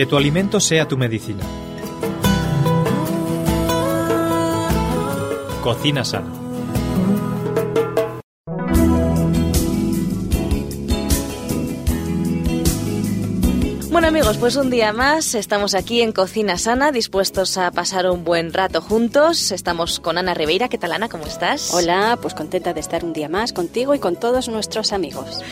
Que tu alimento sea tu medicina. Cocina sana. Bueno amigos, pues un día más estamos aquí en Cocina Sana, dispuestos a pasar un buen rato juntos. Estamos con Ana Ribeira. ¿Qué tal Ana? ¿Cómo estás? Hola, pues contenta de estar un día más contigo y con todos nuestros amigos.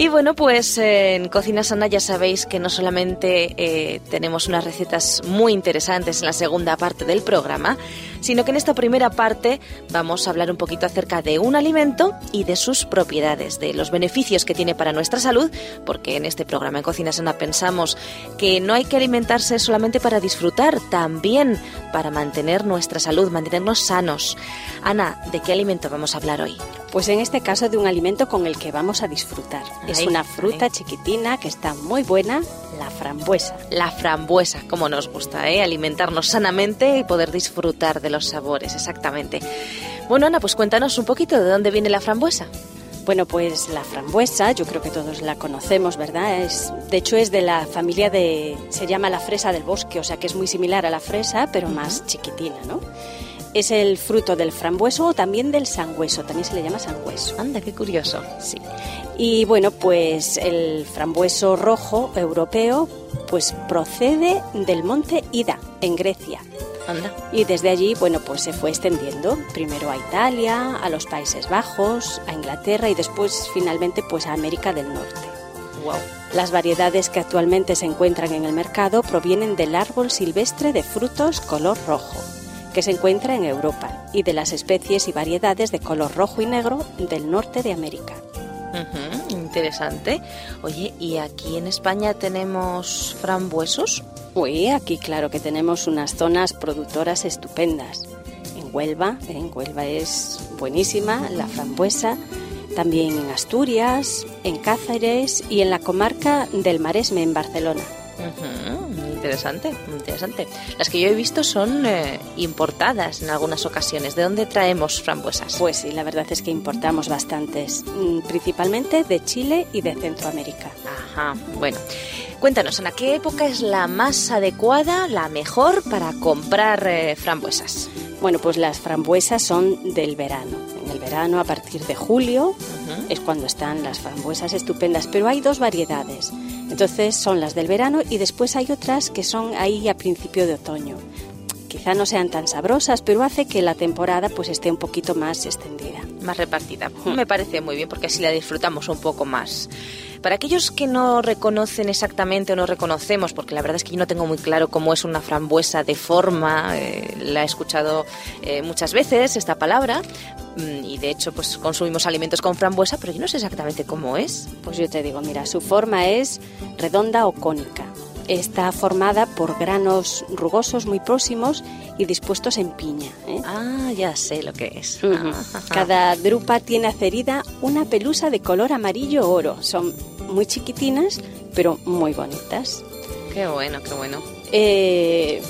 Y bueno, pues en Cocina Sana ya sabéis que no solamente eh, tenemos unas recetas muy interesantes en la segunda parte del programa, sino que en esta primera parte vamos a hablar un poquito acerca de un alimento y de sus propiedades, de los beneficios que tiene para nuestra salud, porque en este programa en Cocina Sana pensamos que no hay que alimentarse solamente para disfrutar, también para mantener nuestra salud, mantenernos sanos. Ana, ¿de qué alimento vamos a hablar hoy? Pues en este caso de un alimento con el que vamos a disfrutar. es una fruta chiquitina que está muy buena, la frambuesa. La frambuesa, como nos gusta, ¿eh? alimentarnos sanamente y poder disfrutar de los sabores, exactamente. Bueno, Ana, pues cuéntanos un poquito de dónde viene la frambuesa. Bueno, pues la frambuesa, yo creo que todos la conocemos, ¿verdad? Es, de hecho, es de la familia de. se llama la fresa del bosque, o sea que es muy similar a la fresa, pero más chiquitina, ¿no? Es el fruto del frambueso o también del sangüeso, también se le llama sangüeso. Anda, qué curioso. Sí. Y bueno, pues el frambueso rojo europeo pues procede del monte Ida, en Grecia. Anda. Y desde allí, bueno, pues se fue extendiendo, primero a Italia, a los Países Bajos, a Inglaterra y después finalmente pues a América del Norte. Wow. Las variedades que actualmente se encuentran en el mercado provienen del árbol silvestre de frutos color rojo que se encuentra en Europa, y de las especies y variedades de color rojo y negro del norte de América. interesante. Oye, ¿y aquí en España tenemos frambuesos? Uy, aquí claro que tenemos unas zonas productoras estupendas. En Huelva, en Huelva es buenísima la frambuesa, también en Asturias, en Cáceres y en la comarca del Maresme en Barcelona interesante, interesante. Las que yo he visto son eh, importadas en algunas ocasiones. ¿De dónde traemos frambuesas? Pues sí, la verdad es que importamos bastantes, mm, principalmente de Chile y de Centroamérica. Ajá, bueno. Cuéntanos, ¿en qué época es la más adecuada, la mejor para comprar eh, frambuesas? Bueno, pues las frambuesas son del verano. En el verano, a partir de julio, es cuando están las frambuesas estupendas, pero hay dos variedades. Entonces son las del verano y después hay otras que son ahí a principio de otoño. Quizá no sean tan sabrosas, pero hace que la temporada pues esté un poquito más extendida. Más repartida. Me parece muy bien porque así la disfrutamos un poco más. Para aquellos que no reconocen exactamente o no reconocemos, porque la verdad es que yo no tengo muy claro cómo es una frambuesa de forma, eh, la he escuchado eh, muchas veces esta palabra, y de hecho pues consumimos alimentos con frambuesa, pero yo no sé exactamente cómo es. Pues yo te digo, mira, su forma es redonda o cónica. Está formada por granos rugosos muy próximos y dispuestos en piña. ¿eh? Ah, ya sé lo que es. Cada drupa tiene acerida una pelusa de color amarillo oro. Son muy chiquitinas, pero muy bonitas. Qué bueno, qué bueno. Eh,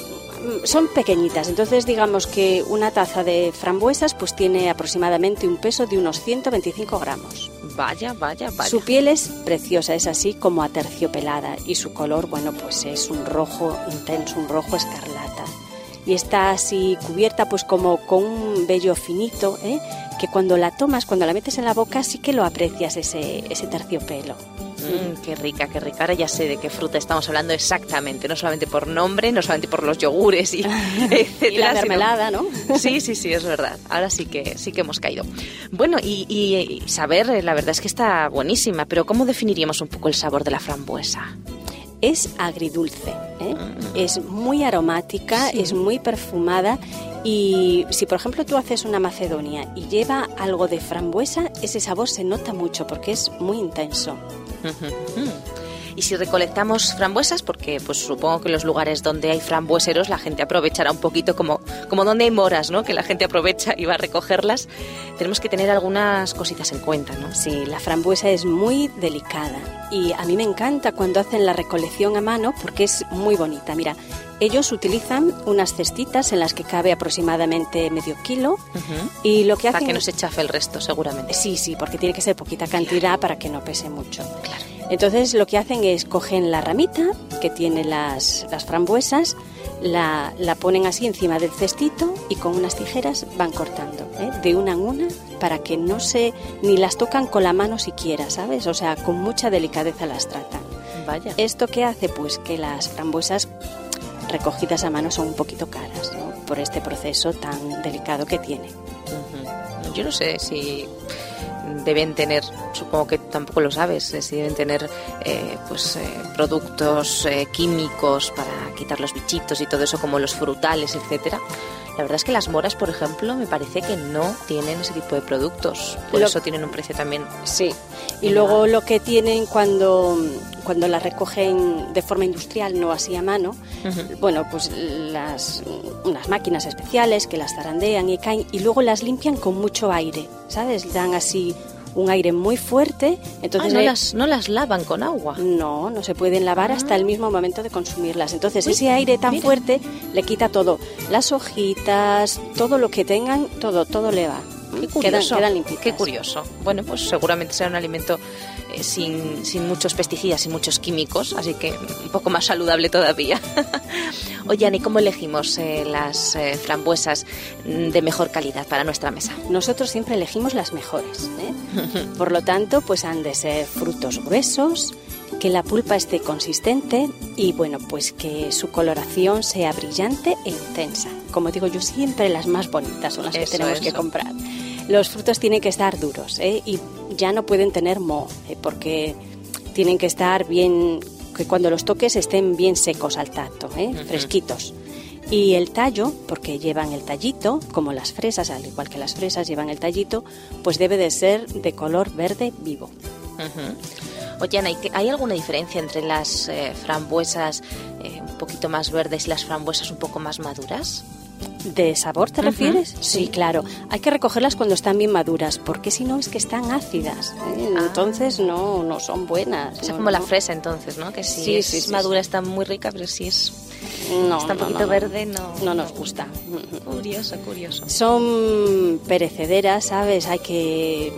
son pequeñitas, entonces digamos que una taza de frambuesas pues tiene aproximadamente un peso de unos 125 gramos. Vaya, vaya, vaya. Su piel es preciosa, es así como aterciopelada y su color, bueno, pues es un rojo intenso, un rojo escarlata. Y está así cubierta pues como con un vello finito, ¿eh? que cuando la tomas, cuando la metes en la boca, sí que lo aprecias ese, ese terciopelo. Mm, qué rica, qué rica. Ahora ya sé de qué fruta estamos hablando exactamente, no solamente por nombre, no solamente por los yogures y etcétera. y la mermelada, ¿no? Sí, sí, sí, es verdad. Ahora sí que sí que hemos caído. Bueno, y, saber, eh, la verdad es que está buenísima, pero ¿cómo definiríamos un poco el sabor de la frambuesa? es agridulce, ¿eh? mm. es muy aromática, es muy perfumada y si por ejemplo tú haces una macedonia y lleva algo de frambuesa, ese sabor se nota mucho porque es muy intenso. Y si recolectamos frambuesas, porque pues supongo que en los lugares donde hay frambueseros la gente aprovechará un poquito como, como donde hay moras, ¿no? Que la gente aprovecha y va a recogerlas. Tenemos que tener algunas cositas en cuenta, ¿no? Sí, la frambuesa es muy delicada y a mí me encanta cuando hacen la recolección a mano porque es muy bonita. Mira, ellos utilizan unas cestitas en las que cabe aproximadamente medio kilo y lo que hacen... Para que no se chafe el resto, seguramente. Sí, sí, porque tiene que ser poquita cantidad para que no pese mucho. Claro. Entonces lo que hacen es cogen la ramita que tiene las, las frambuesas, la, la, ponen así encima del cestito y con unas tijeras van cortando, ¿eh? de una en una, para que no se, ni las tocan con la mano siquiera, ¿sabes? O sea, con mucha delicadeza las tratan. Vaya. ¿Esto qué hace? Pues que las frambuesas recogidas a mano son un poquito caras. Por este proceso tan delicado que tiene. Yo no sé si deben tener, supongo que tampoco lo sabes, si deben tener eh, pues eh, productos eh, químicos para quitar los bichitos y todo eso, como los frutales, etcétera. La verdad es que las moras, por ejemplo, me parece que no tienen ese tipo de productos. Por Lo- eso tienen un precio también. Sí. Y luego lo que tienen cuando, cuando las recogen de forma industrial, no así a mano, bueno, pues las, unas máquinas especiales que las zarandean y caen y luego las limpian con mucho aire, ¿sabes? Dan así un aire muy fuerte, entonces Ah, no, las, no las lavan con agua. no, no se pueden lavar hasta el mismo momento de consumirlas. Entonces Uy, ese aire tan mira. fuerte le quita todo, las hojitas, todo lo que tengan, todo, todo le va. Qué Quedan, curioso. quedan limpitas. Qué curioso. Bueno, pues seguramente será un alimento eh, sin, sin muchos pesticidas y muchos químicos, así que un poco más saludable todavía. Oye, Ani, ¿cómo elegimos eh, las eh, frambuesas mm, de mejor calidad para nuestra mesa? Nosotros siempre elegimos las mejores. ¿eh? Por lo tanto, pues han de ser frutos gruesos, que la pulpa esté consistente y bueno, pues que su coloración sea brillante e intensa. Como digo yo, siempre las más bonitas son las que Eso, tenemos que comprar. Los frutos tienen que estar duros ¿eh? y ya no pueden tener moho, ¿eh? porque tienen que estar bien, que cuando los toques estén bien secos al tacto, ¿eh? Fresquitos. Y el tallo, porque llevan el tallito, como las fresas, al igual que las fresas llevan el tallito, pues debe de ser de color verde vivo. Ujú. Oye, Ana, ¿y qué- ¿hay alguna diferencia entre las eh, frambuesas eh, un poquito más verdes y las frambuesas un poco más maduras? ¿De sabor te refieres? sí. Claro. Hay que recogerlas cuando están bien maduras, porque si no es que están ácidas. ¿eh? Ah. Entonces no, no son buenas. O sea, no, como la fresa entonces, ¿no? Que si Sí, es sí, sí, madura está muy rica, pero si es No, está un poquito verde no, No nos gusta. Curioso, curioso. Son perecederas, ¿sabes? Hay que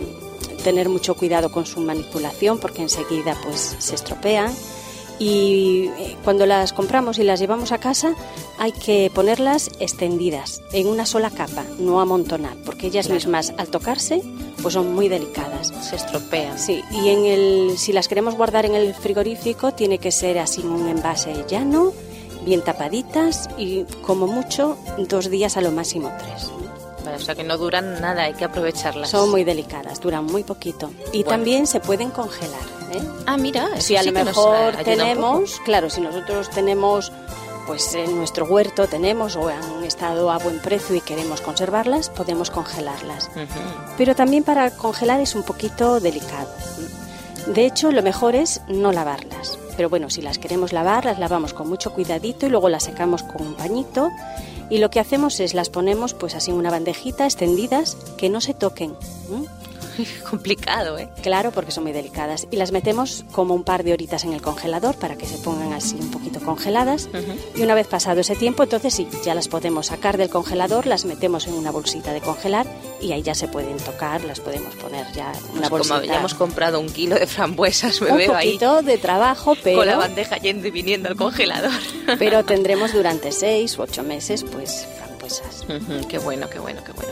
tener mucho cuidado con su manipulación porque enseguida pues se estropean y eh, cuando las compramos y las llevamos a casa hay que ponerlas extendidas en una sola capa, no amontonar, porque ellas Claro. mismas al tocarse pues son muy delicadas. Se estropean. Sí, y en el, si las queremos guardar en el frigorífico tiene que ser así en un envase llano, bien tapaditas y como mucho dos días a lo máximo tres. Vale, o sea que no duran nada, hay que aprovecharlas. Son muy delicadas, duran muy poquito. Y Bueno. también se pueden congelar. ¿eh? Ah, mira, eso Si a sí lo mejor tenemos, claro, si nosotros tenemos, pues en nuestro huerto tenemos o han estado a buen precio y queremos conservarlas, podemos congelarlas. Pero también para congelar es un poquito delicado. De hecho, lo mejor es no lavarlas. Pero bueno, si las queremos lavar, las lavamos con mucho cuidadito y luego las secamos con un pañito. Y lo que hacemos es las ponemos pues así en una bandejita, extendidas, que no se toquen. Complicado, ¿eh? Claro, porque son muy delicadas. Y las metemos como un par de horitas en el congelador para que se pongan así un poquito congeladas. Y una vez pasado ese tiempo, entonces sí, ya las podemos sacar del congelador, las metemos en una bolsita de congelar y ahí ya se pueden tocar, las podemos poner ya en una Pues bolsita. como ya hemos comprado un kilo de frambuesas, me un veo ahí poquito de trabajo, pero, con la bandeja yendo y viniendo al congelador. pero tendremos durante seis u ocho meses, pues, frambuesas. Ujú, Qué bueno, qué bueno, qué bueno.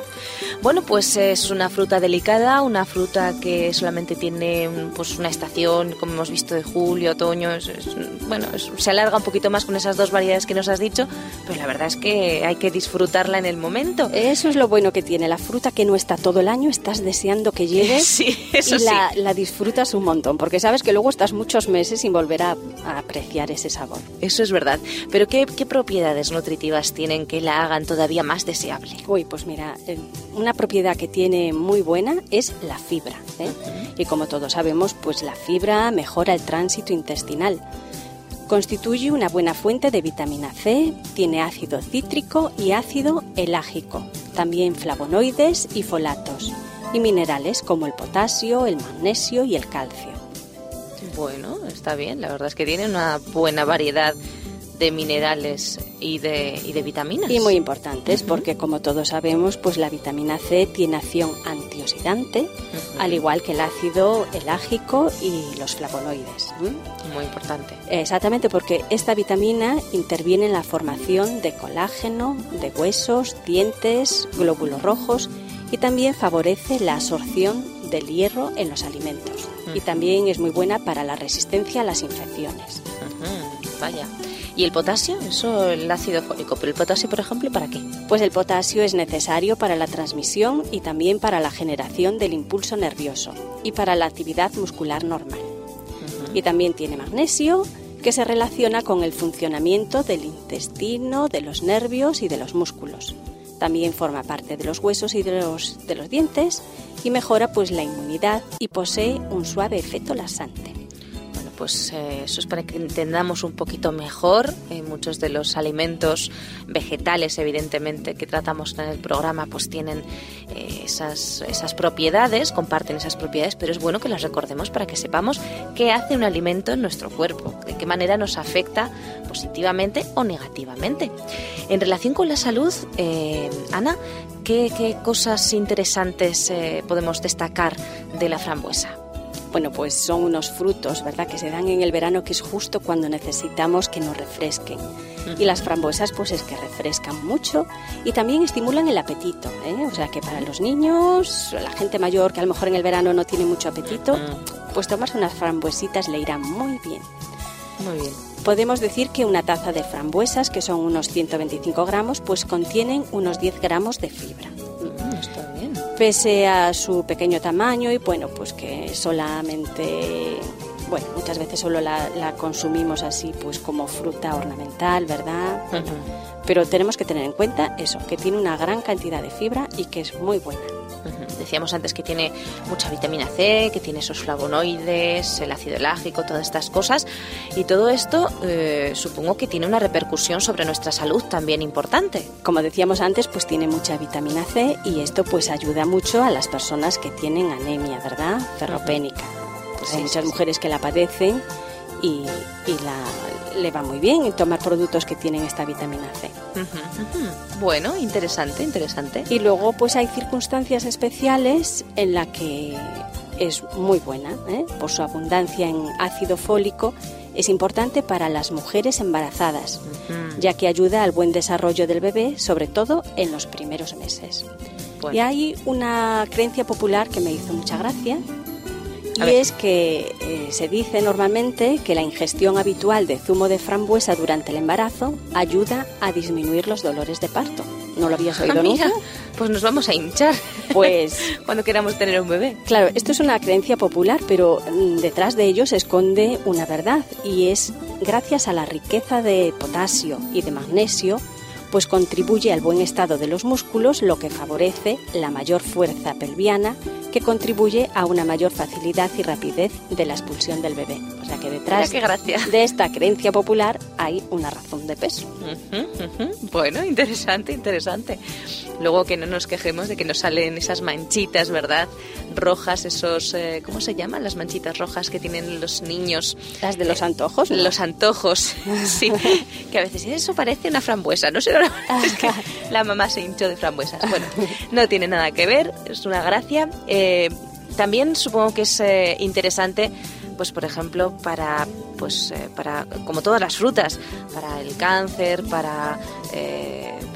Bueno, pues es una fruta delicada, una fruta que solamente tiene pues una estación, como hemos visto, de julio, otoño. es- es- bueno, es- se alarga un poquito más con esas dos variedades que nos has dicho, pero la verdad es que hay que disfrutarla en el momento. Eso es lo bueno que tiene la fruta que no está todo el año, estás deseando que llegue Sí, eso y sí. la, disfrutas un montón, porque sabes que luego estás muchos meses sin volver a, a apreciar ese sabor. Eso es verdad. Pero ¿qué, qué propiedades nutritivas tienen que la hagan todavía más deseable? Uy, pues mira, eh, una propiedad que tiene muy buena es la fibra. ¿eh? Y como todos sabemos, pues la fibra mejora el tránsito intestinal. Constituye una buena fuente de vitamina C, tiene ácido cítrico y ácido elágico, también flavonoides y folatos, y minerales como el potasio, el magnesio y el calcio. Bueno, está bien. La verdad es que tiene una buena variedad de minerales y de, y de vitaminas. Y muy importantes, porque como todos sabemos, pues la vitamina C tiene acción antioxidante, al igual que el ácido elágico y los flavonoides. Muy importante. Exactamente, porque esta vitamina interviene en la formación de colágeno, de huesos, dientes, glóbulos rojos y también favorece la absorción del hierro en los alimentos. Y también es muy buena para la resistencia a las infecciones. Vaya. ¿Y el potasio? Eso, el ácido fólico. Pero el potasio, por ejemplo, ¿para qué? Pues el potasio es necesario para la transmisión y también para la generación del impulso nervioso y para la actividad muscular normal. Y también tiene magnesio, que se relaciona con el funcionamiento del intestino, de los nervios y de los músculos. También forma parte de los huesos y de los, de los dientes y mejora pues la inmunidad y posee un suave efecto lasante pues eh, eso es para que entendamos un poquito mejor. Eh, muchos de los alimentos vegetales, evidentemente, que tratamos en el programa, pues tienen eh, esas, esas propiedades, comparten esas propiedades, pero es bueno que las recordemos para que sepamos qué hace un alimento en nuestro cuerpo, de qué manera nos afecta positivamente o negativamente. En relación con la salud, Ana, ¿qué, ¿qué, cosas interesantes podemos destacar de la frambuesa? Bueno, pues son unos frutos, ¿verdad?, que se dan en el verano, que es justo cuando necesitamos que nos refresquen. Y las frambuesas, pues es que refrescan mucho y también estimulan el apetito, ¿eh? O sea que para los niños, la gente mayor que a lo mejor en el verano no tiene mucho apetito, pues tomarse unas frambuesitas le irá muy bien. Muy bien. Podemos decir que una taza de frambuesas, que son unos 125 gramos, pues contienen unos 10 gramos de fibra pese a su pequeño tamaño y bueno, pues que solamente, bueno, muchas veces solo la, consumimos así pues como fruta ornamental, ¿verdad? Pero tenemos que tener en cuenta eso, que tiene una gran cantidad de fibra y que es muy buena. Decíamos antes que tiene mucha vitamina C, que tiene esos flavonoides, el ácido elágico, todas estas cosas. Y todo esto eh, supongo que tiene una repercusión sobre nuestra salud también importante. Como decíamos antes, pues tiene mucha vitamina C y esto pues ayuda mucho a las personas que tienen anemia, ¿verdad? Ferropénica. Pues hay muchas mujeres que la padecen y, la, le va muy bien tomar productos que tienen esta vitamina C. Bueno, interesante, interesante. Y luego pues hay circunstancias especiales en las que es muy buena, ¿eh? por su abundancia en ácido fólico, es importante para las mujeres embarazadas, ya que ayuda al buen desarrollo del bebé, sobre todo en los primeros meses. Y hay una creencia popular que me hizo mucha gracia, y es que eh, se dice normalmente que la ingestión habitual de zumo de frambuesa durante el embarazo ayuda a disminuir los dolores de parto. ¿No lo habías oído nunca? Pues nos vamos a hinchar. Pues cuando queramos tener un bebé. Claro, esto es una creencia popular, pero mm, detrás de ello se esconde una verdad y es gracias a la riqueza de potasio y de magnesio pues contribuye al buen estado de los músculos, lo que favorece la mayor fuerza pelviana que contribuye a una mayor facilidad y rapidez de la expulsión del bebé. O sea que detrás de esta creencia popular hay una razón de peso. Bueno, interesante, interesante. Luego que no nos quejemos de que nos salen esas manchitas, ¿verdad? Rojas, esos, eh, ¿cómo se llaman? Las manchitas rojas que tienen los niños. Las de los antojos. Los antojos, sí. que a veces eso parece una frambuesa, no es que la mamá se hinchó de frambuesas. Bueno, no tiene nada que ver, es una gracia. Eh, también supongo que es eh, interesante pues por ejemplo para pues eh, para como todas las frutas para el cáncer para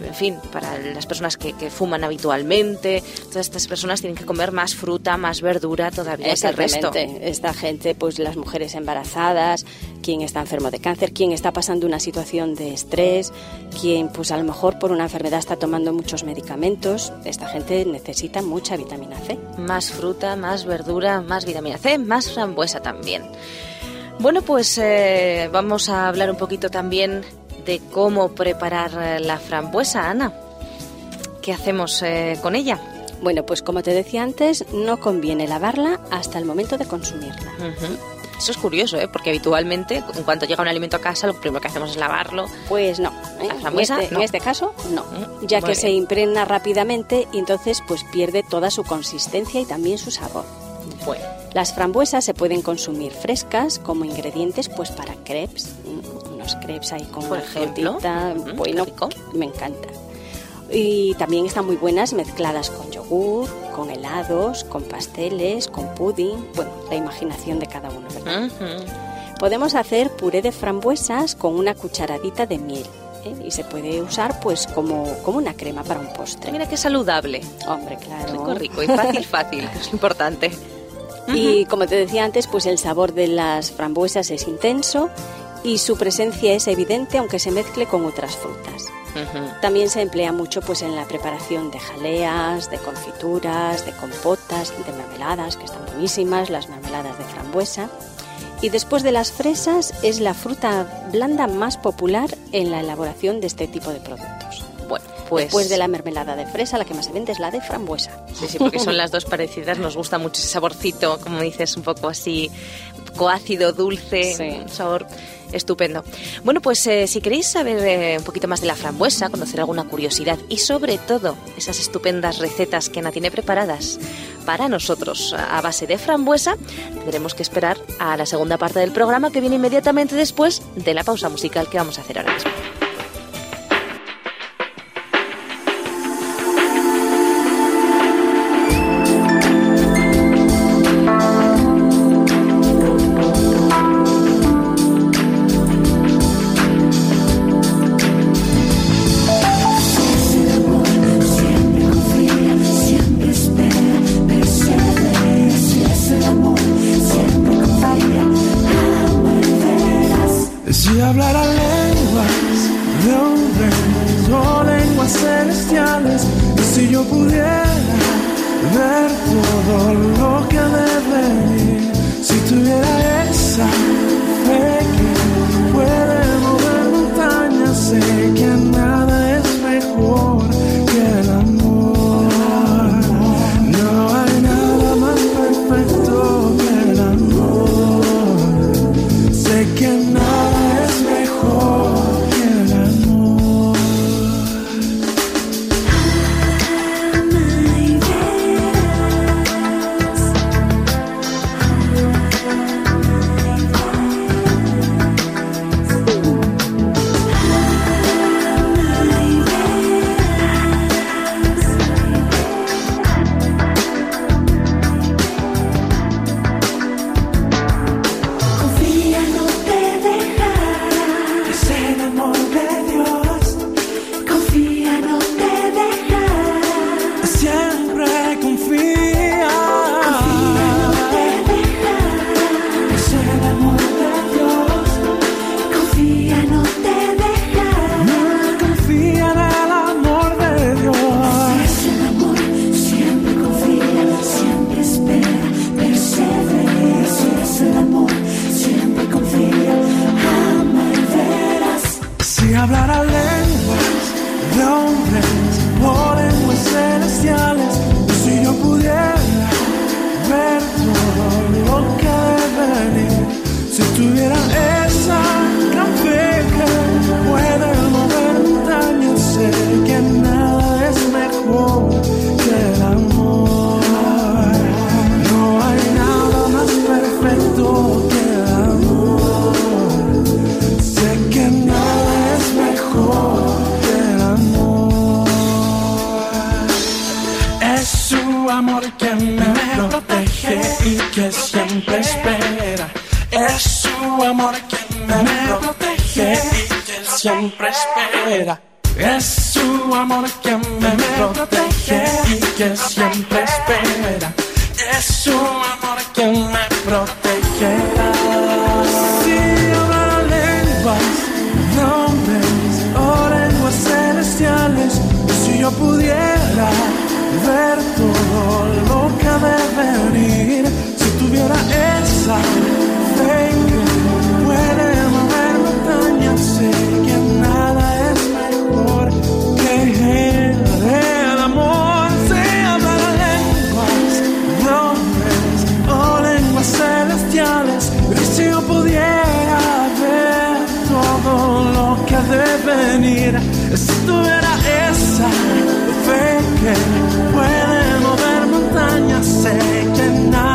en fin para las personas que, fuman habitualmente. Todas estas personas tienen que comer más fruta más verdura todavía que el resto. Esta gente pues las mujeres embarazadas quien está enfermo de cáncer quien está pasando una situación de estrés quien pues a lo mejor por una enfermedad está tomando muchos medicamentos esta gente necesita mucha vitamina C. Más fruta más verdura más vitamina C más frambuesa también bueno, pues eh, vamos a hablar un poquito también de cómo preparar eh, la frambuesa, Ana. ¿Qué hacemos eh, con ella? Bueno, pues como te decía antes, no conviene lavarla hasta el momento de consumirla. Eso es curioso, ¿eh? porque habitualmente, en cuanto llega un alimento a casa, lo primero que hacemos es lavarlo. Pues no. ¿La frambuesa, este, en, este, caso, no. Mm, ya que se impregna rápidamente y entonces pues pierde toda su consistencia y también su sabor. Las frambuesas se pueden consumir frescas como ingredientes pues para crepes, los crepes ahí con Por ejemplo. Mm, bueno, rico. me encanta. Y también están muy buenas mezcladas con yogur, con helados, con pasteles, con pudding. Bueno, la imaginación de cada uno, ¿verdad? Ujú. Podemos hacer puré de frambuesas con una cucharadita de miel. ¿eh? Y se puede usar pues como, como una crema para un postre. Mira qué saludable. Hombre, claro. Rico, rico y fácil, fácil, que es lo importante. Y como te decía antes, pues el sabor de las frambuesas es intenso y su presencia es evidente aunque se mezcle con otras frutas. También se emplea mucho pues en la preparación de jaleas, de confituras, de compotas, de mermeladas, que están buenísimas, las mermeladas de frambuesa. Y después de las fresas es la fruta blanda más popular en la elaboración de este tipo de productos. Bueno, pues... Después de la mermelada de fresa, la que más se vende es la de frambuesa. Sí, sí, porque son las dos parecidas. Nos gusta mucho ese saborcito, como dices, un poco así coácido, dulce, Sí. un sabor estupendo. Bueno, pues eh, si queréis saber eh, un poquito más de la frambuesa, conocer alguna curiosidad y sobre todo esas estupendas recetas que Ana tiene preparadas para nosotros a base de frambuesa, tendremos que esperar a la segunda parte del programa que viene inmediatamente después de la pausa musical que vamos a hacer ahora mismo. Venir, si tuviera esa fe que puede mover montañas, sé que nada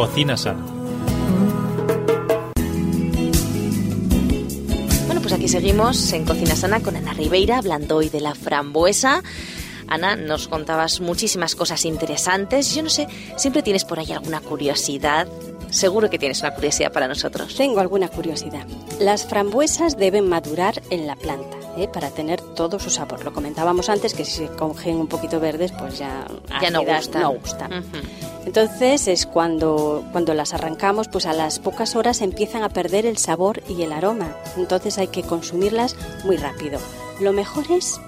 Cocina sana. Bueno, pues aquí seguimos en Cocina Sana con Ana Ribeira, hablando hoy de la frambuesa. Ana, nos contabas muchísimas cosas interesantes. Yo no sé, siempre tienes por ahí alguna curiosidad. Seguro que tienes una curiosidad para nosotros. Tengo alguna curiosidad. Las frambuesas deben madurar en la planta ¿eh? para tener todo su sabor. Lo comentábamos antes que si se cogen un poquito verdes, pues ya, Ya no gustan. no gustan. Ujú. Entonces es cuando, cuando las arrancamos, pues a las pocas horas empiezan a perder el sabor y el aroma. Entonces hay que consumirlas muy rápido. Lo mejor es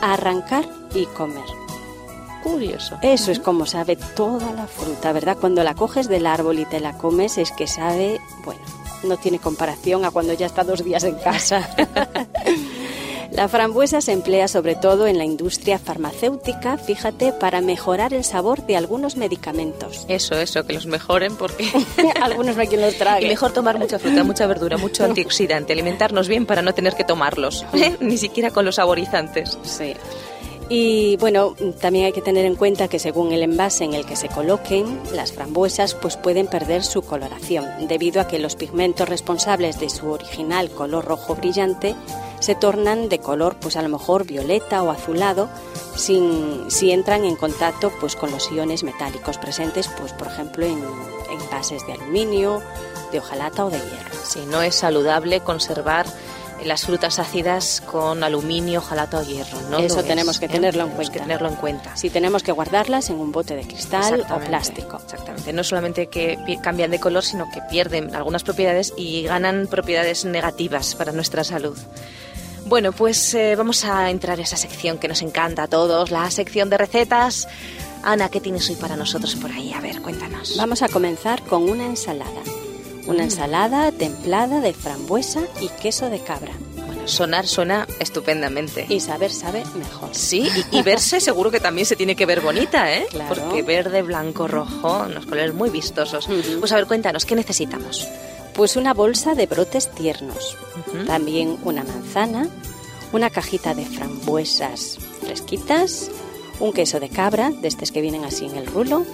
arrancar y comer. Curioso. Eso es como sabe toda la fruta, ¿verdad? Cuando la coges del árbol y te la comes es que sabe, bueno, no tiene comparación a cuando ya está dos días en casa. La frambuesa se emplea sobre todo en la industria farmacéutica, fíjate, para mejorar el sabor de algunos medicamentos. Eso, eso, que los mejoren porque... Algunos no hay quien los trague. Y mejor tomar mucha fruta, mucha verdura, mucho antioxidante, alimentarnos bien para no tener que tomarlos, ¿eh? ni siquiera con los saborizantes. Sí. Y bueno, también hay que tener en cuenta que según el envase en el que se coloquen, las frambuesas pues pueden perder su coloración, debido a que los pigmentos responsables de su original color rojo brillante se tornan de color pues a lo mejor violeta o azulado sin, si entran en contacto pues con los iones metálicos presentes pues por ejemplo en envases de aluminio, de hojalata o de hierro. Sí, no es saludable conservar las frutas ácidas con aluminio, jalata o hierro. ¿no? Eso es, tenemos que ¿eh? tenerlo en Tenemos que cuenta. tenerlo en cuenta. Si tenemos que guardarlas en un bote de cristal o plástico. Exactamente. No solamente que cambian de color, sino que pierden algunas propiedades y ganan propiedades negativas para nuestra salud. Bueno, pues eh, vamos a entrar a esa sección que nos encanta a todos, la sección de recetas. Ana, ¿qué tienes hoy para nosotros por ahí? A ver, cuéntanos. Vamos a comenzar con una ensalada. Una ensalada templada de frambuesa y queso de cabra. Bueno, sonar suena estupendamente. Y saber sabe mejor. Sí, y, y verse seguro que también se tiene que ver bonita, ¿eh? Claro. Porque verde, blanco, rojo, unos colores muy vistosos. Pues a ver, cuéntanos, ¿qué necesitamos? Pues una bolsa de brotes tiernos. También una manzana, una cajita de frambuesas fresquitas, un queso de cabra, de estos que vienen así en el rulo,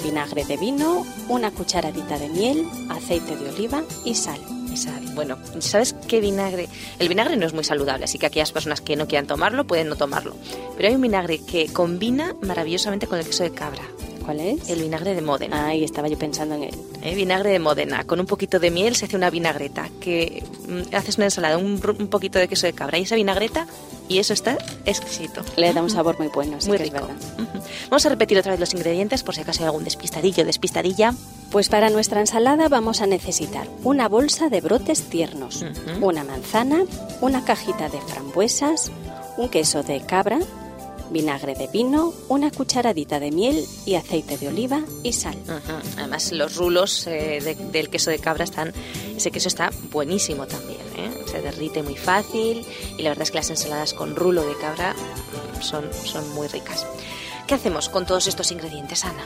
vinagre de vino, una cucharadita de miel, aceite de oliva y sal. Sal. Bueno, ¿sabes qué vinagre? El vinagre no es muy saludable, así que aquellas personas que no quieran tomarlo pueden no tomarlo. Pero hay un vinagre que combina maravillosamente con el queso de cabra. ¿Cuál es? El vinagre de Módena. Ahí estaba yo pensando en él. ¿eh? Vinagre de Módena. Con un poquito de miel se hace una vinagreta. Que mm, haces una ensalada, un, un poquito de queso de cabra y esa vinagreta, y eso está exquisito. Le da un sabor muy bueno, sí muy que es rico. verdad. Ujú. Vamos a repetir otra vez los ingredientes por si acaso hay algún despistadillo, despistadilla. Pues para nuestra ensalada vamos a necesitar una bolsa de brotes tiernos, Ujú. una manzana, una cajita de frambuesas, un queso de cabra, vinagre de vino, una cucharadita de miel y aceite de oliva y sal. Además, los rulos eh, de- del queso de cabra están. Ese queso está buenísimo también. ¿eh? Se derrite muy fácil y la verdad es que las ensaladas con rulo de cabra son, son muy ricas. ¿Qué hacemos con todos estos ingredientes, Ana?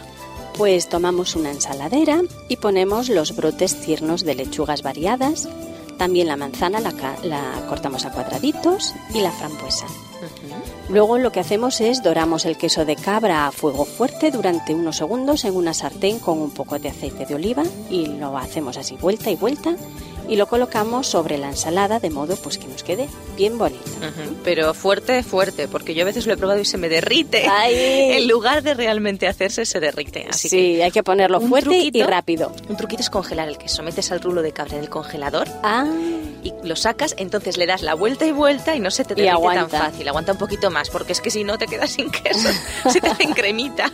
Pues tomamos una ensaladera y ponemos los brotes tiernos de lechugas variadas, también la manzana la, cortamos a cuadraditos y la frambuesa. Luego lo que hacemos es doramos el queso de cabra a fuego fuerte durante unos segundos en una sartén con un poco de aceite de oliva y lo hacemos así vuelta y vuelta y lo colocamos sobre la ensalada de modo pues que nos quede bien bonito. Ujú. Pero fuerte, fuerte, porque yo a veces lo he probado y se me derrite. ¡Ay! En lugar de realmente hacerse, se derrite. Así sí, hay que ponerlo fuerte y truquito. rápido. que un truquito es congelar el queso. Metes al rulo de cabra en el congelador Ah, y lo sacas, entonces le das la vuelta y vuelta y no se te Y derrite tan fácil. Aguanta un poquito más, porque es que si no te quedas sin queso, se te hace en cremita.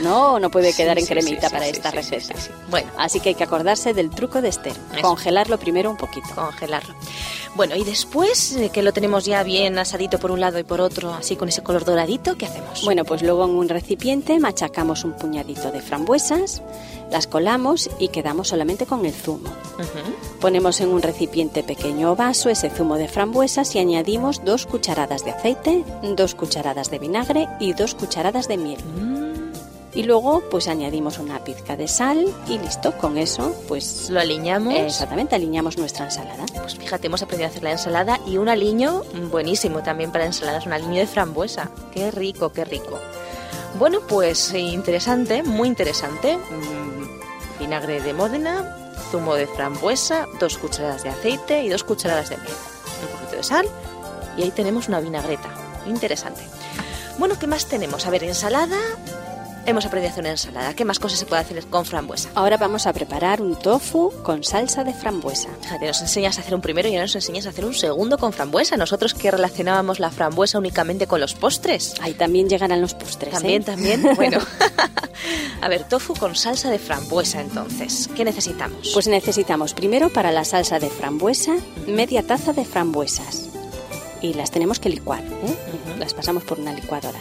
No, no puede quedar en cremita para esta receta. Bueno. Así que hay que acordarse del truco de Esther. Eso. Congelarlo primero un poquito. congelarlo. Bueno, y después eh, que lo tenemos ya bien asadito por un lado y por otro, así con ese color doradito, ¿qué hacemos? Bueno, pues luego en un recipiente machacamos un puñadito de frambuesas, las colamos y quedamos solamente con el zumo. Ponemos en un recipiente pequeño o vaso ese zumo de frambuesas y añadimos dos cucharadas de aceite, dos cucharadas de vinagre y dos cucharadas de miel. Mm, Y luego pues añadimos una pizca de sal y listo, con eso pues Lo aliñamos. exactamente aliñamos nuestra ensalada. Pues fíjate, hemos aprendido a hacer la ensalada y un aliño buenísimo también para ensaladas, un aliño de frambuesa. Qué rico, qué rico. Bueno, pues interesante, muy interesante. Mm, Vinagre de Módena, zumo de frambuesa, dos cucharadas de aceite y dos cucharadas de miel. Un poquito de sal y ahí tenemos una vinagreta. Interesante. Bueno, ¿qué más tenemos? A ver, ensalada. Hemos aprendido a hacer una ensalada. ¿Qué más cosas se puede hacer con frambuesa? Ahora vamos a preparar un tofu con salsa de frambuesa. Fíjate, nos enseñas a hacer un primero y ahora nos enseñas a hacer un segundo con frambuesa. Nosotros que relacionábamos la frambuesa únicamente con los postres. Ahí también llegarán los postres. ¿eh? También, también. Bueno, a ver, tofu con salsa de frambuesa entonces. ¿Qué necesitamos? Pues necesitamos primero para la salsa de frambuesa media taza de frambuesas y las tenemos que licuar. ¿eh? Las pasamos por una licuadora.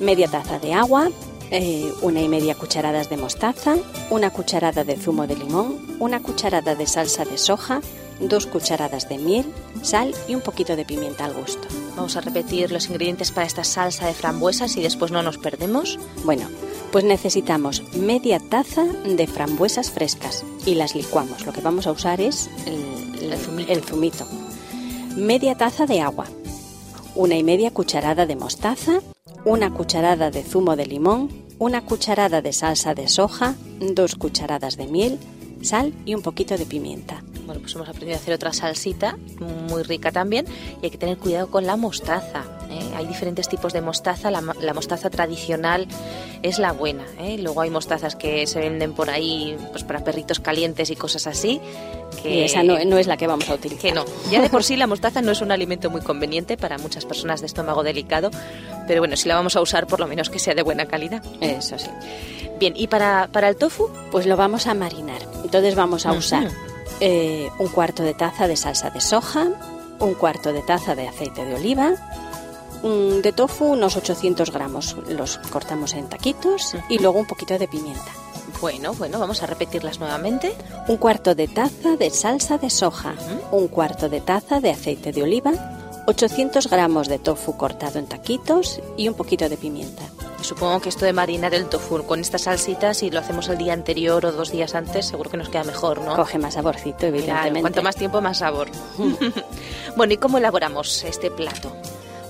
Media taza de agua, eh, una y media cucharadas de mostaza, una cucharada de zumo de limón, una cucharada de salsa de soja, dos cucharadas de miel, sal y un poquito de pimienta al gusto. Vamos a repetir los ingredientes para esta salsa de frambuesas y después no nos perdemos. Bueno, pues necesitamos media taza de frambuesas frescas y las licuamos. Lo que vamos a usar es el, El zumito. el zumito. Media taza de agua, una y media cucharada de mostaza, una cucharada de zumo de limón, una cucharada de salsa de soja, dos cucharadas de miel, sal y un poquito de pimienta. Bueno, pues hemos aprendido a hacer otra salsita muy rica también y hay que tener cuidado con la mostaza. ¿eh? Hay diferentes tipos de mostaza. La, la mostaza tradicional es la buena. ¿eh? Luego hay mostazas que se venden por ahí pues para perritos calientes y cosas así. Que, Y esa no, no es la que vamos a utilizar. que no. Ya de por sí la mostaza no es un alimento muy conveniente para muchas personas de estómago delicado, pero bueno, si la vamos a usar, por lo menos que sea de buena calidad. Eso sí. Bien, ¿y para, para el tofu? Pues lo vamos a marinar. Entonces vamos a Ujú. usar eh, un cuarto de taza de salsa de soja, un cuarto de taza de aceite de oliva, un- de tofu unos 800 gramos, los cortamos en taquitos y luego un poquito de pimienta. Bueno, bueno, vamos a repetirlas nuevamente. Un cuarto de taza de salsa de soja, un cuarto de taza de aceite de oliva, 800 gramos de tofu cortado en taquitos y un poquito de pimienta. Supongo que esto de marinar el tofu con estas salsitas, si lo hacemos el día anterior o dos días antes, seguro que nos queda mejor, ¿no? Coge más saborcito, Claro, evidentemente. cuanto más tiempo, más sabor. bueno, ¿y cómo elaboramos este plato?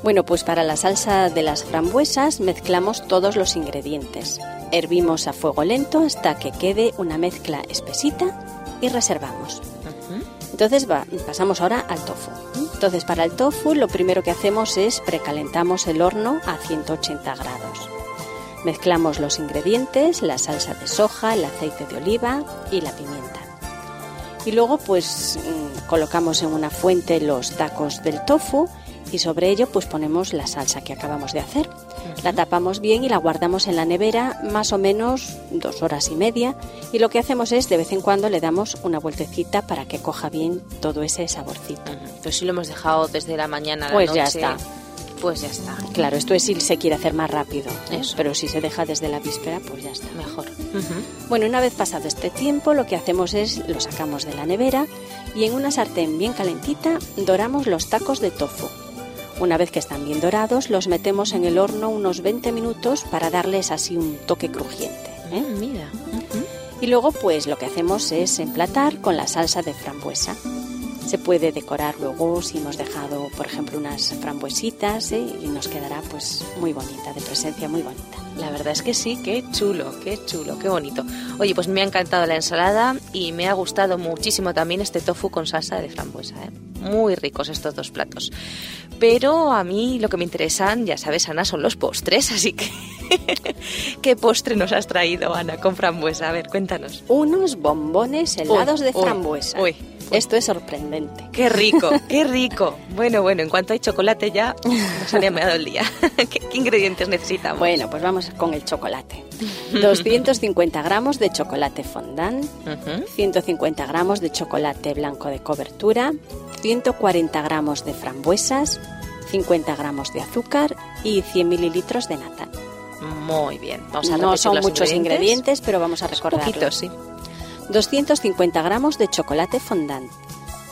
Bueno, pues para la salsa de las frambuesas mezclamos todos los ingredientes. Hervimos a fuego lento hasta que quede una mezcla espesita y reservamos. Entonces va- pasamos ahora al tofu. Entonces para el tofu lo primero que hacemos es precalentamos el horno a 180 grados. Mezclamos los ingredientes, la salsa de soja, el aceite de oliva y la pimienta. Y luego pues mm, colocamos en una fuente los tacos del tofu y sobre ello pues ponemos la salsa que acabamos de hacer. La tapamos bien y la guardamos en la nevera más o menos dos horas y media y lo que hacemos es de vez en cuando le damos una vueltecita para que coja bien todo ese saborcito. Pues si lo hemos dejado desde la mañana a la Pues ya noche, está. Pues ya está. Claro, esto es si se quiere hacer más rápido, ¿eh? Pero si se deja desde la víspera pues ya está. Mejor. Bueno, una vez pasado este tiempo, lo que hacemos es lo sacamos de la nevera y en una sartén bien calentita doramos los tacos de tofu. Una vez que están bien dorados, los metemos en el horno unos 20 minutos para darles así un toque crujiente. ¿eh? Mm, mira. Y luego, pues lo que hacemos es emplatar con la salsa de frambuesa. Se puede decorar luego si hemos dejado, por ejemplo, unas frambuesitas ¿eh? y nos quedará pues muy bonita, de presencia muy bonita. La verdad es que sí, qué chulo, qué chulo, qué bonito. Oye, pues me ha encantado la ensalada y me ha gustado muchísimo también este tofu con salsa de frambuesa. ¿eh? Muy ricos estos dos platos. Pero a mí lo que me interesan, ya sabes, Ana, son los postres, así que... ¿Qué postre nos has traído, Ana, con frambuesa? A ver, cuéntanos. Unos bombones helados Uy, de uy, frambuesa. Uy, Esto es sorprendente. Qué rico, qué rico. Bueno, bueno, en cuanto hay chocolate ya nos ha dado el día. ¿Qué, qué ingredientes necesitamos? Bueno, pues vamos con el chocolate. 250 gramos de chocolate fondant, Ujú. 150 gramos de chocolate blanco de cobertura, 140 gramos de frambuesas, 50 gramos de azúcar y 100 mililitros de nata. Muy bien. Vamos a No son muchos ingredientes, pero vamos a Poquitos, recordarlos. sí. 250 gramos de chocolate fondant,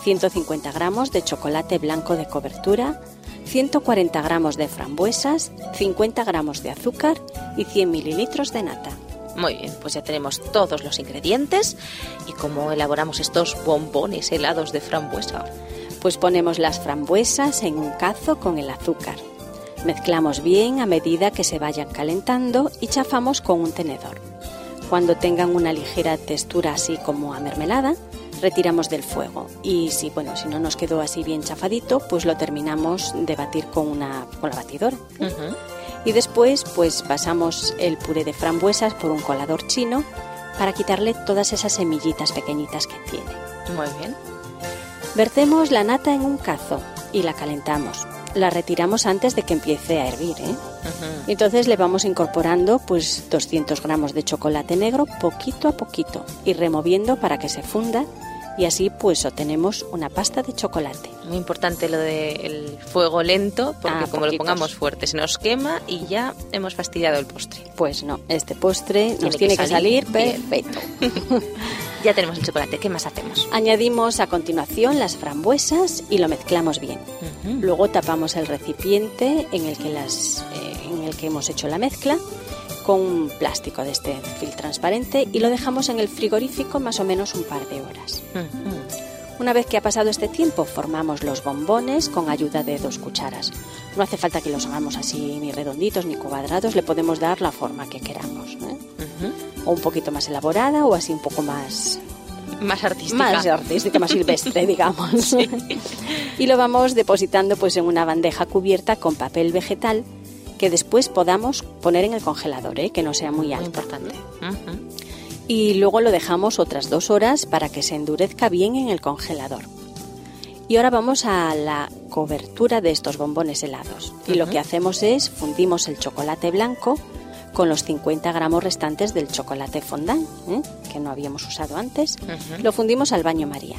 150 gramos de chocolate blanco de cobertura, 140 gramos de frambuesas, 50 gramos de azúcar y 100 mililitros de nata. Muy bien, pues ya tenemos todos los ingredientes y cómo elaboramos estos bombones helados de frambuesa. Pues ponemos las frambuesas en un cazo con el azúcar. Mezclamos bien a medida que se vayan calentando y chafamos con un tenedor. Cuando tengan una ligera textura así como a mermelada, retiramos del fuego. Y si bueno, si no nos quedó así bien chafadito, pues lo terminamos de batir con una con la batidora. Y después pues pasamos el puré de frambuesas por un colador chino para quitarle todas esas semillitas pequeñitas que tiene. Muy bien. Vertemos la nata en un cazo y la calentamos. La retiramos antes de que empiece a hervir. ¿eh? Entonces le vamos incorporando pues 200 gramos de chocolate negro poquito a poquito y removiendo para que se funda y así pues obtenemos una pasta de chocolate. Muy importante lo del fuego lento, porque Ah, como lo pongamos fuerte se nos quema y ya hemos fastidiado el postre. Pues no, este postre nos Tiene tiene que que salir perfecto. Ya tenemos el chocolate, ¿qué más hacemos? Añadimos a continuación las frambuesas y lo mezclamos bien. Luego tapamos el recipiente en el que las eh, en el que hemos hecho la mezcla con un plástico de este film transparente y lo dejamos en el frigorífico más o menos un par de horas. Una vez que ha pasado este tiempo, formamos los bombones con ayuda de dos cucharas. No hace falta que los hagamos así ni redonditos ni cuadrados, le podemos dar la forma que queramos. ¿eh? O un poquito más elaborada o así un poco más Más artística. más artística, más silvestre, digamos. y lo vamos depositando pues en una bandeja cubierta con papel vegetal que después podamos poner en el congelador, ¿eh? que no sea muy Muy alto. importante. Y luego lo dejamos otras dos horas para que se endurezca bien en el congelador. Y ahora vamos a la cobertura de estos bombones helados. Y lo que hacemos es fundimos el chocolate blanco con los 50 gramos restantes del chocolate fondant, ¿eh? que no habíamos usado antes. Lo fundimos al baño María.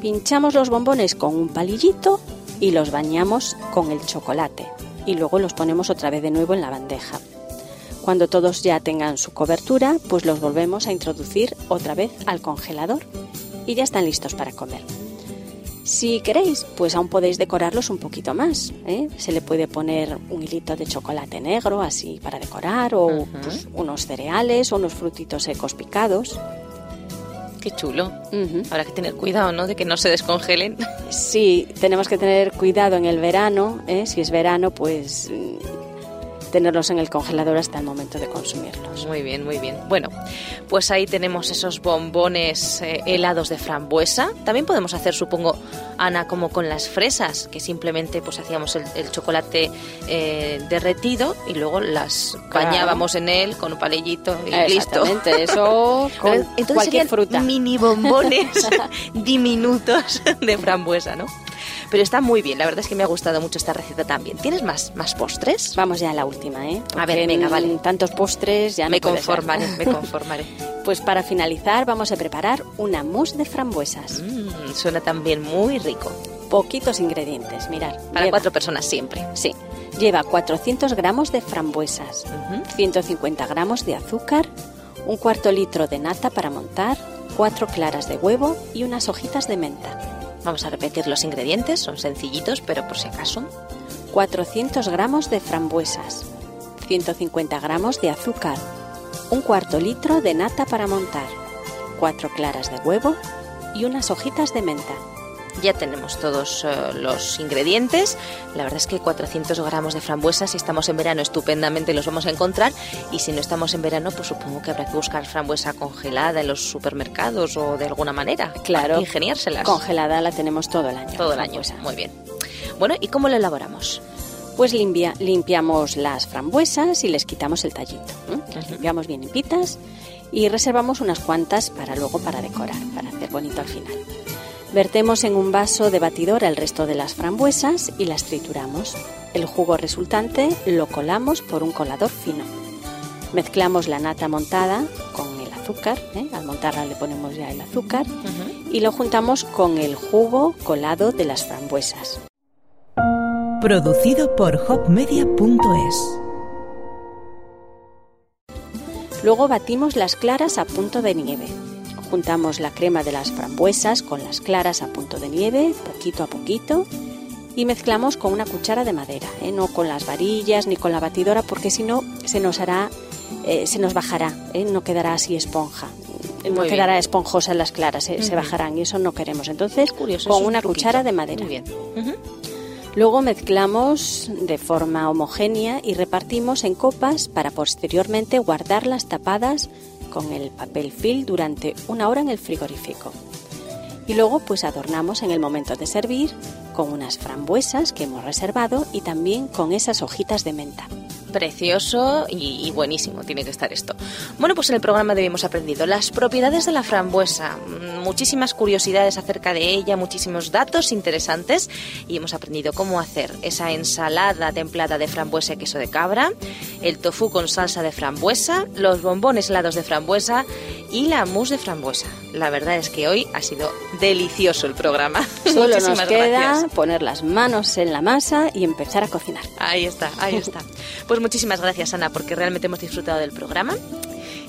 Pinchamos los bombones con un palillito y los bañamos con el chocolate. Y luego los ponemos otra vez de nuevo en la bandeja. Cuando todos ya tengan su cobertura, pues los volvemos a introducir otra vez al congelador y ya están listos para comer. Si queréis, pues aún podéis decorarlos un poquito más. ¿eh? Se le puede poner un hilito de chocolate negro así para decorar o Ujú. pues, unos cereales o unos frutitos secos picados. Qué chulo. Ujú. Habrá que tener cuidado, ¿no? De que no se descongelen. Sí, tenemos que tener cuidado en el verano. ¿eh? Si es verano, pues tenerlos en el congelador hasta el momento de consumirlos. Muy bien, muy bien. Bueno, pues ahí tenemos esos bombones eh, helados de frambuesa. También podemos hacer, supongo, Ana, como con las fresas, que simplemente pues hacíamos el, el chocolate eh, derretido y luego las Claro. bañábamos en él con un palillito y listo. Exactamente, eso con Entonces cualquier serían fruta. mini bombones diminutos de frambuesa, ¿no? Pero está muy bien, la verdad es que me ha gustado mucho esta receta también. ¿Tienes más, más postres? Vamos ya a la última, ¿eh? A ver, venga, en vale. Tantos postres ya me no conformaré, me conformaré. Pues para finalizar vamos a preparar una mousse de frambuesas. Mm, suena también muy rico. Poquitos ingredientes, mirar. Para Lleva- cuatro personas siempre. Sí. Lleva 400 gramos de frambuesas, Ujú. 150 gramos de azúcar, un cuarto litro de nata para montar, cuatro claras de huevo y unas hojitas de menta. Vamos a repetir los ingredientes, son sencillitos, pero por si acaso. 400 gramos de frambuesas, 150 gramos de azúcar, un cuarto litro de nata para montar, cuatro claras de huevo y unas hojitas de menta. Ya tenemos todos eh, los ingredientes. La verdad es que 400 gramos de frambuesas, si estamos en verano, estupendamente los vamos a encontrar. Y si no estamos en verano, pues supongo que habrá que buscar frambuesa congelada en los supermercados o de alguna manera. Claro. Ingeniárselas. Congelada la tenemos todo el año. todo el año. Muy bien. Bueno, ¿y cómo lo elaboramos? Pues limpia- limpiamos las frambuesas y les quitamos el tallito. ¿eh? Las limpiamos bien limpitas y reservamos unas cuantas para luego para decorar, para hacer bonito al final. Vertemos en un vaso de batidora el resto de las frambuesas y las trituramos. El jugo resultante lo colamos por un colador fino. Mezclamos la nata montada con el azúcar, ¿eh? al montarla le ponemos ya el azúcar y lo juntamos con el jugo colado de las frambuesas. Producido por hopmedia.es. Luego batimos las claras a punto de nieve. Juntamos la crema de las frambuesas con las claras a punto de nieve, poquito a poquito, y mezclamos con una cuchara de madera, ¿eh? no con las varillas ni con la batidora, porque si no se nos hará, eh, se nos bajará, ¿eh? no quedará así esponja. No quedará esponjosa las claras, se bajarán y eso no queremos. Entonces, Curioso, con un una truquito. cuchara de madera. Muy bien. Ujú. Luego mezclamos de forma homogénea y repartimos en copas para posteriormente guardarlas tapadas con el papel film durante una hora en el frigorífico. Y luego pues adornamos en el momento de servir con unas frambuesas que hemos reservado y también con esas hojitas de menta. Precioso y, y buenísimo tiene que estar esto. Bueno, pues en el programa de hoy hemos aprendido las propiedades de la frambuesa, mm, muchísimas curiosidades acerca de ella, muchísimos datos interesantes y hemos aprendido cómo hacer esa ensalada templada de frambuesa y queso de cabra, el tofu con salsa de frambuesa, los bombones helados de frambuesa y la mousse de frambuesa. La verdad es que hoy ha sido delicioso el programa. Solo nos queda gracias. poner las manos en la masa y empezar a cocinar. Ahí está, ahí está. Pues muchísimas gracias, Ana, porque realmente hemos disfrutado del programa.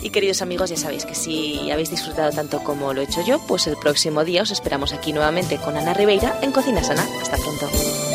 Y queridos amigos, ya sabéis que si habéis disfrutado tanto como lo he hecho yo, pues el próximo día os esperamos aquí nuevamente con Ana Ribeira en Cocina Sana. Hasta pronto.